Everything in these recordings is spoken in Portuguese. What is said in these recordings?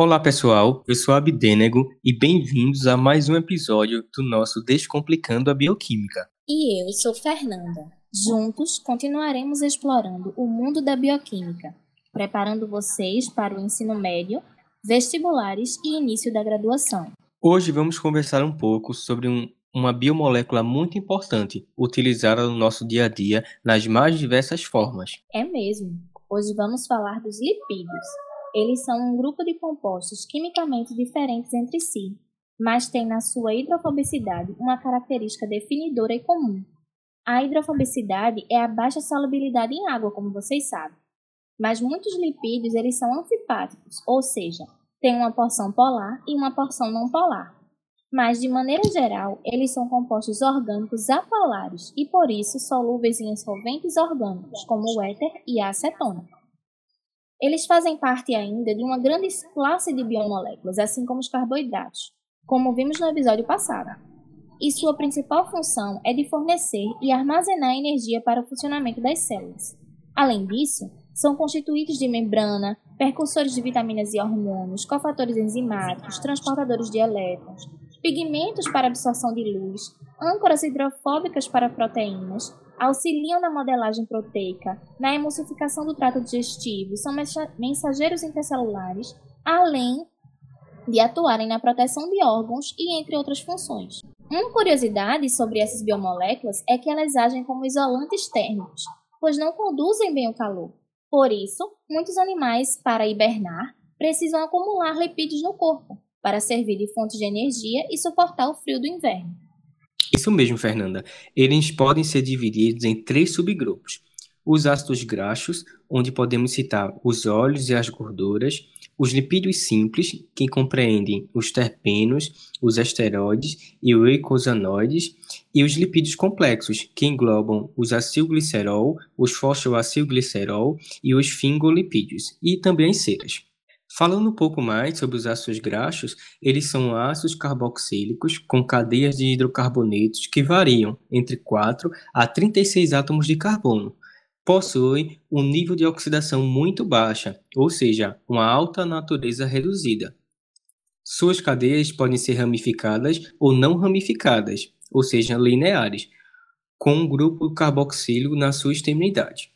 Olá pessoal, eu sou Abdênego e bem-vindos a mais um episódio do nosso Descomplicando a Bioquímica. E eu sou Fernanda. Juntos continuaremos explorando o mundo da bioquímica, preparando vocês para o ensino médio, vestibulares e início da graduação. Hoje vamos conversar um pouco sobre um, uma biomolécula muito importante, utilizada no nosso dia a dia nas mais diversas formas. É mesmo. Hoje vamos falar dos lipídios eles são um grupo de compostos quimicamente diferentes entre si, mas têm na sua hidrofobicidade uma característica definidora e comum. A hidrofobicidade é a baixa solubilidade em água, como vocês sabem. Mas muitos lipídios eles são anfipáticos, ou seja, têm uma porção polar e uma porção não polar. Mas, de maneira geral, eles são compostos orgânicos apolares e, por isso, solúveis em solventes orgânicos, como o éter e a acetona. Eles fazem parte ainda de uma grande classe de biomoléculas, assim como os carboidratos, como vimos no episódio passado. E sua principal função é de fornecer e armazenar energia para o funcionamento das células. Além disso, são constituídos de membrana, percussores de vitaminas e hormônios, cofatores enzimáticos, transportadores de elétrons, pigmentos para absorção de luz, âncoras hidrofóbicas para proteínas, auxiliam na modelagem proteica, na emulsificação do trato digestivo, são mensageiros intercelulares, além de atuarem na proteção de órgãos e entre outras funções. Uma curiosidade sobre essas biomoléculas é que elas agem como isolantes térmicos, pois não conduzem bem o calor. Por isso, muitos animais, para hibernar, precisam acumular lipídios no corpo, para servir de fonte de energia e suportar o frio do inverno. Isso mesmo, Fernanda. Eles podem ser divididos em três subgrupos. Os ácidos graxos, onde podemos citar os óleos e as gorduras, os lipídios simples, que compreendem os terpenos, os esteroides e os eicosanoides, e os lipídios complexos, que englobam os acilglicerol, os fosfoacilglicerol e os fingolipídios, e também as ceras. Falando um pouco mais sobre os ácidos graxos, eles são ácidos carboxílicos com cadeias de hidrocarbonetos que variam entre 4 a 36 átomos de carbono. Possuem um nível de oxidação muito baixa, ou seja, uma alta natureza reduzida. Suas cadeias podem ser ramificadas ou não ramificadas, ou seja, lineares, com um grupo carboxílico na sua extremidade.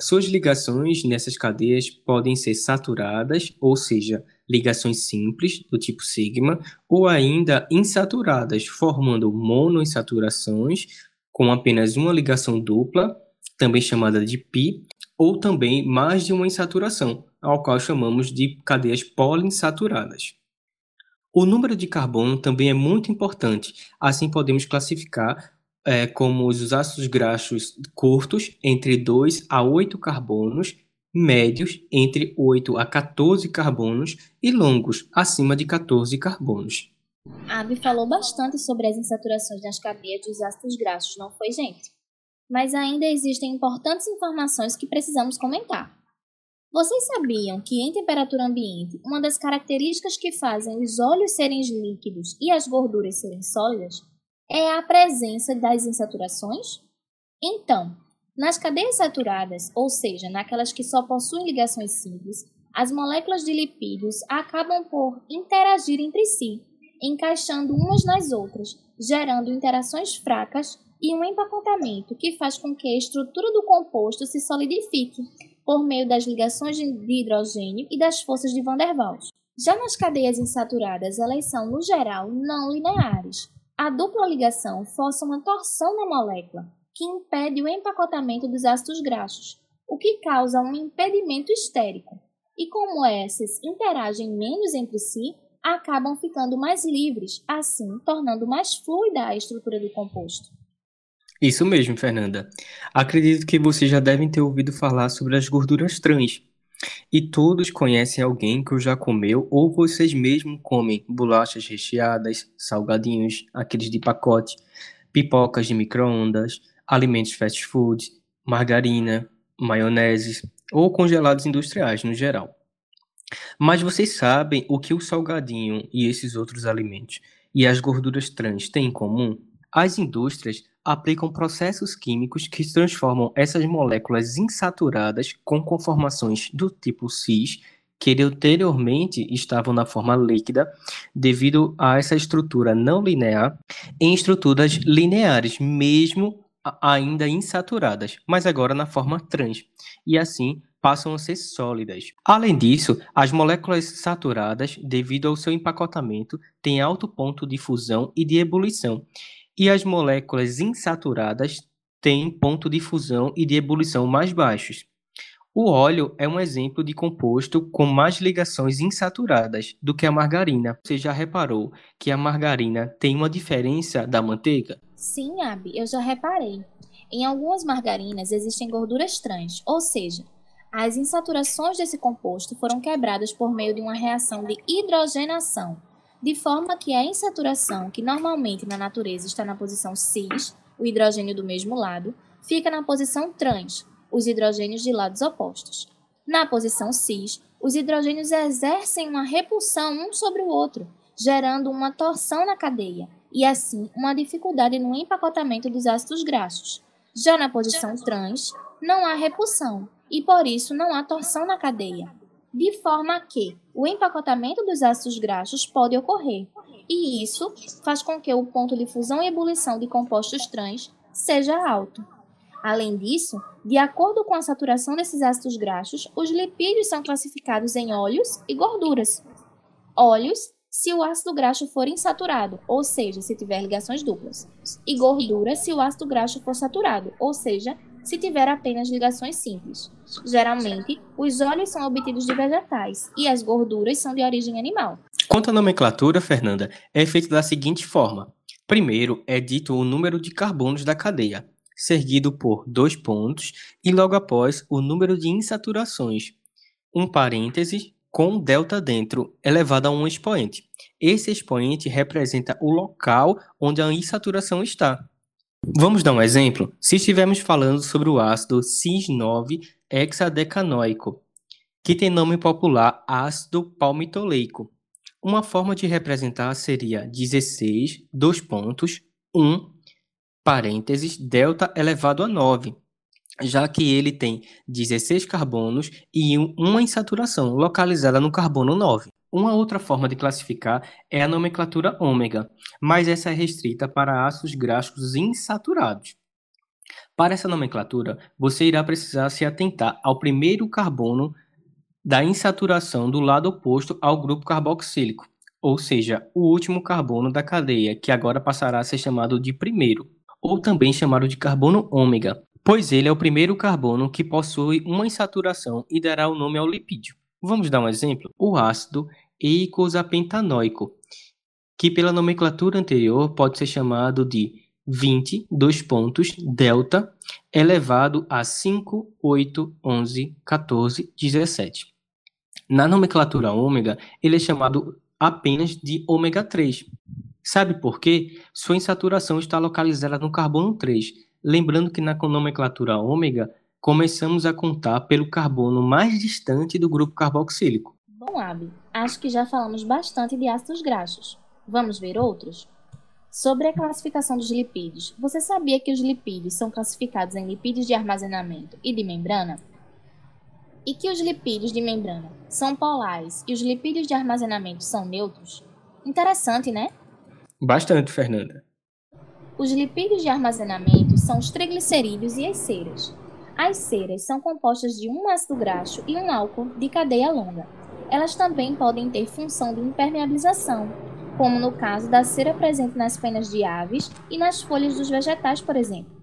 Suas ligações nessas cadeias podem ser saturadas, ou seja, ligações simples, do tipo sigma, ou ainda insaturadas, formando monoinsaturações, com apenas uma ligação dupla, também chamada de pi, ou também mais de uma insaturação, ao qual chamamos de cadeias poliinsaturadas. O número de carbono também é muito importante, assim podemos classificar é, como os ácidos graxos curtos, entre 2 a 8 carbonos, médios, entre 8 a 14 carbonos, e longos, acima de 14 carbonos. A Abby falou bastante sobre as insaturações nas cadeias dos ácidos graxos, não foi, gente? Mas ainda existem importantes informações que precisamos comentar. Vocês sabiam que, em temperatura ambiente, uma das características que fazem os óleos serem líquidos e as gorduras serem sólidas é a presença das insaturações? Então, nas cadeias saturadas, ou seja, naquelas que só possuem ligações simples, as moléculas de lipídios acabam por interagir entre si, encaixando umas nas outras, gerando interações fracas e um empacotamento que faz com que a estrutura do composto se solidifique por meio das ligações de hidrogênio e das forças de Van der Waals. Já nas cadeias insaturadas, elas são, no geral, não lineares, a dupla ligação força uma torção na molécula, que impede o empacotamento dos ácidos graxos, o que causa um impedimento estérico. E como essas interagem menos entre si, acabam ficando mais livres, assim tornando mais fluida a estrutura do composto. Isso mesmo, Fernanda. Acredito que vocês já devem ter ouvido falar sobre as gorduras trans, e todos conhecem alguém que já comeu ou vocês mesmos comem bolachas recheadas, salgadinhos, aqueles de pacote, pipocas de micro-ondas, alimentos fast food, margarina, maionese ou congelados industriais no geral. Mas vocês sabem o que o salgadinho e esses outros alimentos e as gorduras trans têm em comum? As indústrias aplicam processos químicos que transformam essas moléculas insaturadas com conformações do tipo cis que anteriormente estavam na forma líquida, devido a essa estrutura não linear, em estruturas lineares, mesmo ainda insaturadas, mas agora na forma trans, e assim passam a ser sólidas. Além disso, as moléculas saturadas, devido ao seu empacotamento, têm alto ponto de fusão e de ebulição, e as moléculas insaturadas têm ponto de fusão e de ebulição mais baixos. O óleo é um exemplo de composto com mais ligações insaturadas do que a margarina. Você já reparou que a margarina tem uma diferença da manteiga? Sim, Abi, eu já reparei. Em algumas margarinas existem gorduras trans, ou seja, as insaturações desse composto foram quebradas por meio de uma reação de hidrogenação, de forma que a insaturação, que normalmente na natureza está na posição cis, o hidrogênio do mesmo lado, fica na posição trans, os hidrogênios de lados opostos. Na posição cis, os hidrogênios exercem uma repulsão um sobre o outro, gerando uma torção na cadeia e, assim, uma dificuldade no empacotamento dos ácidos graxos. Já na posição trans, não há repulsão e, por isso, não há torção na cadeia, de forma que o empacotamento dos ácidos graxos pode ocorrer, e isso faz com que o ponto de fusão e ebulição de compostos trans seja alto. Além disso, de acordo com a saturação desses ácidos graxos, os lipídios são classificados em óleos e gorduras. Óleos, se o ácido graxo for insaturado, ou seja, se tiver ligações duplas, e gordura se o ácido graxo for saturado, ou seja, se tiver apenas ligações simples. Geralmente, os óleos são obtidos de vegetais e as gorduras são de origem animal. Quanto à nomenclatura, Fernanda, é feita da seguinte forma: primeiro é dito o número de carbonos da cadeia, seguido por dois pontos e logo após o número de insaturações, um parêntese com delta dentro, elevado a um expoente. Esse expoente representa o local onde a insaturação está. Vamos dar um exemplo? Se estivermos falando sobre o ácido cis-9-hexadecanoico, que tem nome popular ácido palmitoleico. Uma forma de representar seria 16, dois pontos, 1, parênteses, delta elevado a 9, já que ele tem 16 carbonos e uma insaturação localizada no carbono 9. Uma outra forma de classificar é a nomenclatura ômega, mas essa é restrita para ácidos graxos insaturados. Para essa nomenclatura, você irá precisar se atentar ao primeiro carbono da insaturação do lado oposto ao grupo carboxílico, ou seja, o último carbono da cadeia, que agora passará a ser chamado de primeiro ou também chamado de carbono ômega, pois ele é o primeiro carbono que possui uma insaturação e dará o nome ao lipídio. Vamos dar um exemplo? O ácido eicosapentanoico, que pela nomenclatura anterior pode ser chamado de 20, dois pontos, delta, elevado a 5, 8, 11, 14, 17. Na nomenclatura ômega, ele é chamado apenas de ômega 3, Sabe por quê? Sua insaturação está localizada no carbono 3. Lembrando que na nomenclatura ômega, começamos a contar pelo carbono mais distante do grupo carboxílico. Bom, Abi, acho que já falamos bastante de ácidos graxos. Vamos ver outros? Sobre a classificação dos lipídios, você sabia que os lipídios são classificados em lipídios de armazenamento e de membrana? E que os lipídios de membrana são polares e os lipídios de armazenamento são neutros? Interessante, né? Bastante, Fernanda. Os lipídios de armazenamento são os triglicerídeos e as ceras. As ceras são compostas de um ácido graxo e um álcool de cadeia longa. Elas também podem ter função de impermeabilização, como no caso da cera presente nas penas de aves e nas folhas dos vegetais, por exemplo.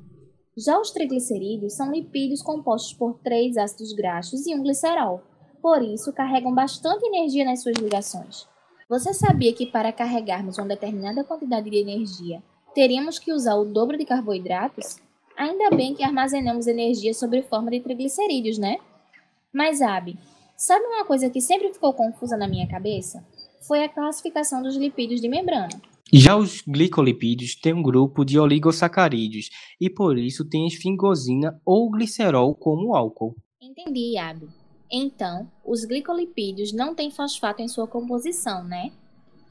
Já os triglicerídeos são lipídios compostos por três ácidos graxos e um glicerol, por isso carregam bastante energia nas suas ligações. Você sabia que para carregarmos uma determinada quantidade de energia, teríamos que usar o dobro de carboidratos? Ainda bem que armazenamos energia sob forma de triglicerídeos, né? Mas, Abi, sabe uma coisa que sempre ficou confusa na minha cabeça? Foi a classificação dos lipídios de membrana. Já os glicolipídios têm um grupo de oligosacarídeos e por isso têm esfingosina ou glicerol como álcool. Entendi, Abi. Então, os glicolipídios não têm fosfato em sua composição, né?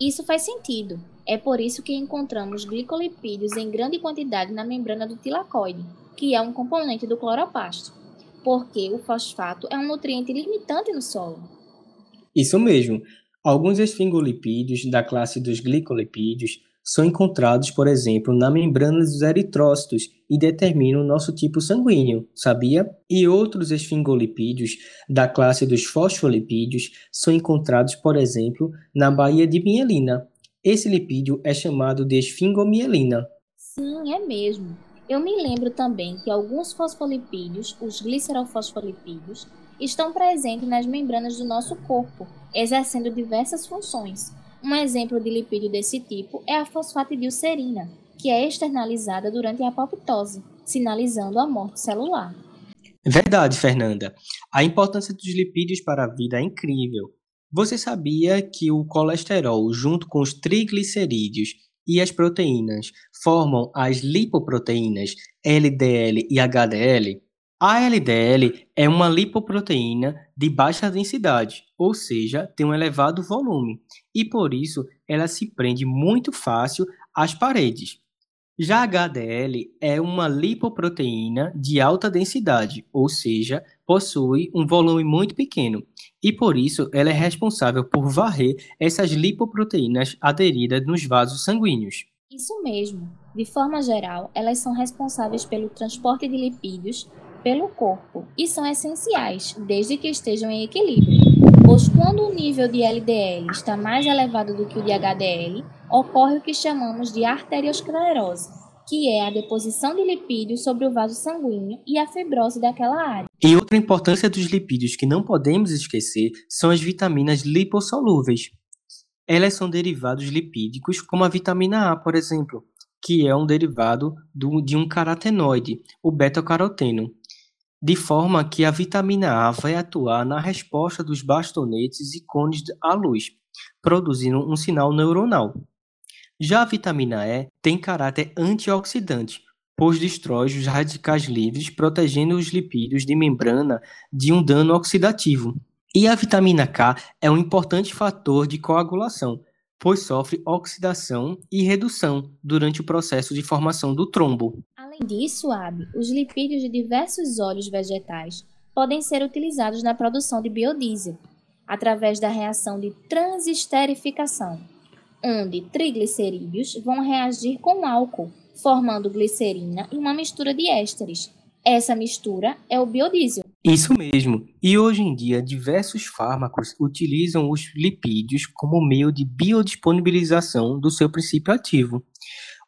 Isso faz sentido. É por isso que encontramos glicolipídios em grande quantidade na membrana do tilacoide, que é um componente do cloroplasto, porque o fosfato é um nutriente limitante no solo. Isso mesmo. Alguns esfingolipídios da classe dos glicolipídios são encontrados, por exemplo, na membrana dos eritrócitos e determinam nosso tipo sanguíneo, sabia? E outros esfingolipídios da classe dos fosfolipídios são encontrados, por exemplo, na baía de mielina. Esse lipídio é chamado de esfingomielina. Sim, é mesmo. Eu me lembro também que alguns fosfolipídios, os glicerofosfolipídios, estão presentes nas membranas do nosso corpo, exercendo diversas funções. Um exemplo de lipídio desse tipo é a fosfatidilcerina, que é externalizada durante a apoptose, sinalizando a morte celular. Verdade, Fernanda. A importância dos lipídios para a vida é incrível. Você sabia que o colesterol, junto com os triglicerídeos e as proteínas, formam as lipoproteínas LDL e HDL? A LDL é uma lipoproteína de baixa densidade, ou seja, tem um elevado volume, e por isso ela se prende muito fácil às paredes. Já a HDL é uma lipoproteína de alta densidade, ou seja, possui um volume muito pequeno, e por isso ela é responsável por varrer essas lipoproteínas aderidas nos vasos sanguíneos. Isso mesmo. De forma geral, elas são responsáveis pelo transporte de lipídios pelo corpo e são essenciais, desde que estejam em equilíbrio. Pois quando o nível de LDL está mais elevado do que o de HDL, ocorre o que chamamos de arteriosclerose, que é a deposição de lipídios sobre o vaso sanguíneo e a fibrose daquela área. E outra importância dos lipídios que não podemos esquecer são as vitaminas lipossolúveis. Elas são derivados lipídicos, como a vitamina A, por exemplo, que é um derivado do, de um carotenoide, o beta-caroteno de forma que a vitamina A vai atuar na resposta dos bastonetes e cones à luz, produzindo um sinal neuronal. Já a vitamina E tem caráter antioxidante, pois destrói os radicais livres, protegendo os lipídios de membrana de um dano oxidativo. E a vitamina K é um importante fator de coagulação, pois sofre oxidação e redução durante o processo de formação do trombo. Além disso, Ab, os lipídios de diversos óleos vegetais podem ser utilizados na produção de biodiesel, através da reação de transesterificação, onde triglicerídeos vão reagir com álcool, formando glicerina e uma mistura de ésteres. Essa mistura é o biodiesel. Isso mesmo. E hoje em dia, diversos fármacos utilizam os lipídios como meio de biodisponibilização do seu princípio ativo.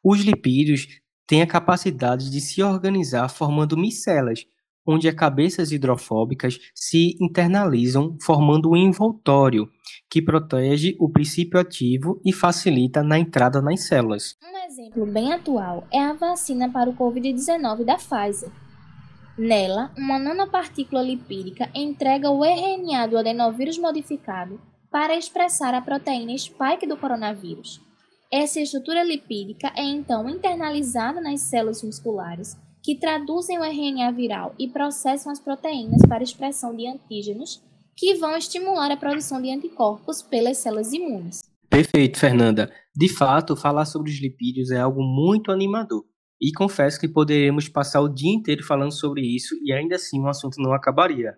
Os lipídios têm a capacidade de se organizar formando micelas, onde as cabeças hidrofóbicas se internalizam, formando um envoltório que protege o princípio ativo e facilita na entrada nas células. Um exemplo bem atual é a vacina para o Covid-19 da Pfizer Nela, uma nanopartícula lipídica entrega o RNA do adenovírus modificado para expressar a proteína spike do coronavírus. Essa estrutura lipídica é então internalizada nas células musculares, que traduzem o RNA viral e processam as proteínas para expressão de antígenos, que vão estimular a produção de anticorpos pelas células imunes. Perfeito, Fernanda. De fato, falar sobre os lipídios é algo muito animador. E confesso que poderíamos passar o dia inteiro falando sobre isso e ainda assim o assunto não acabaria.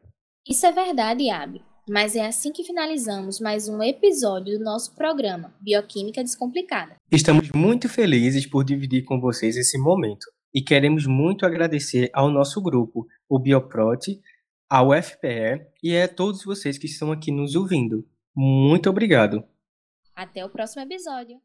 Isso é verdade, Abi. Mas é assim que finalizamos mais um episódio do nosso programa Bioquímica Descomplicada. Estamos muito felizes por dividir com vocês esse momento e queremos muito agradecer ao nosso grupo, o Bioprote, ao FPE e a todos vocês que estão aqui nos ouvindo. Muito obrigado. Até o próximo episódio.